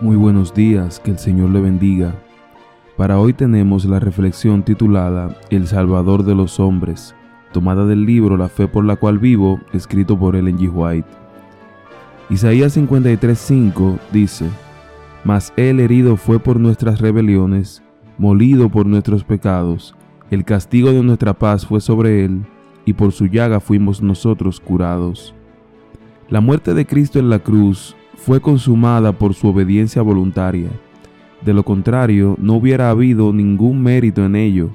Muy buenos días, que el Señor le bendiga. Para hoy tenemos la reflexión titulada El Salvador de los Hombres, tomada del libro La fe por la cual vivo, escrito por Ellen G. White. Isaías 53:5 dice, Mas él herido fue por nuestras rebeliones, molido por nuestros pecados, el castigo de nuestra paz fue sobre él, y por su llaga fuimos nosotros curados. La muerte de Cristo en la cruz fue consumada por su obediencia voluntaria. De lo contrario, no hubiera habido ningún mérito en ello,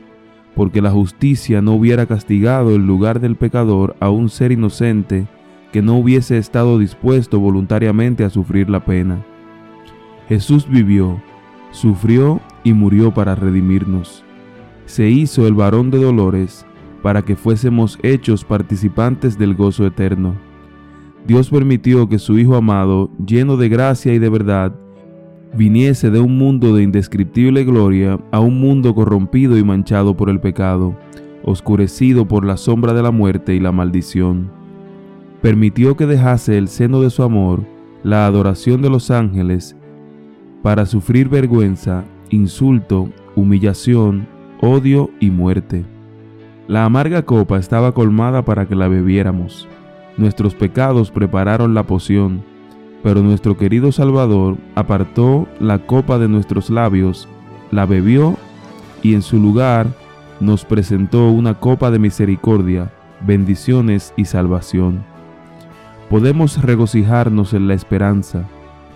porque la justicia no hubiera castigado el lugar del pecador a un ser inocente que no hubiese estado dispuesto voluntariamente a sufrir la pena. Jesús vivió, sufrió y murió para redimirnos. Se hizo el varón de dolores para que fuésemos hechos participantes del gozo eterno. Dios permitió que su Hijo amado, lleno de gracia y de verdad, viniese de un mundo de indescriptible gloria a un mundo corrompido y manchado por el pecado, oscurecido por la sombra de la muerte y la maldición. Permitió que dejase el seno de su amor, la adoración de los ángeles, para sufrir vergüenza, insulto, humillación, odio y muerte. La amarga copa estaba colmada para que la bebiéramos Nuestros pecados prepararon la poción, pero nuestro querido Salvador apartó la copa de nuestros labios, la bebió y en su lugar nos presentó una copa de misericordia, bendiciones y salvación. Podemos regocijarnos en la esperanza.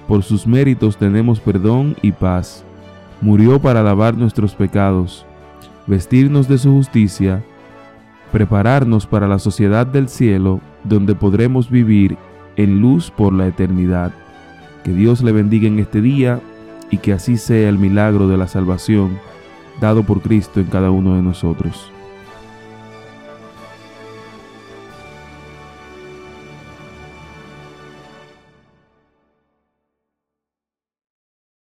Por sus méritos tenemos perdón y paz. Murió para lavar nuestros pecados, vestirnos de su justicia, prepararnos para la sociedad del cielo donde podremos vivir en luz por la eternidad. Que Dios le bendiga en este día y que así sea el milagro de la salvación dado por Cristo en cada uno de nosotros.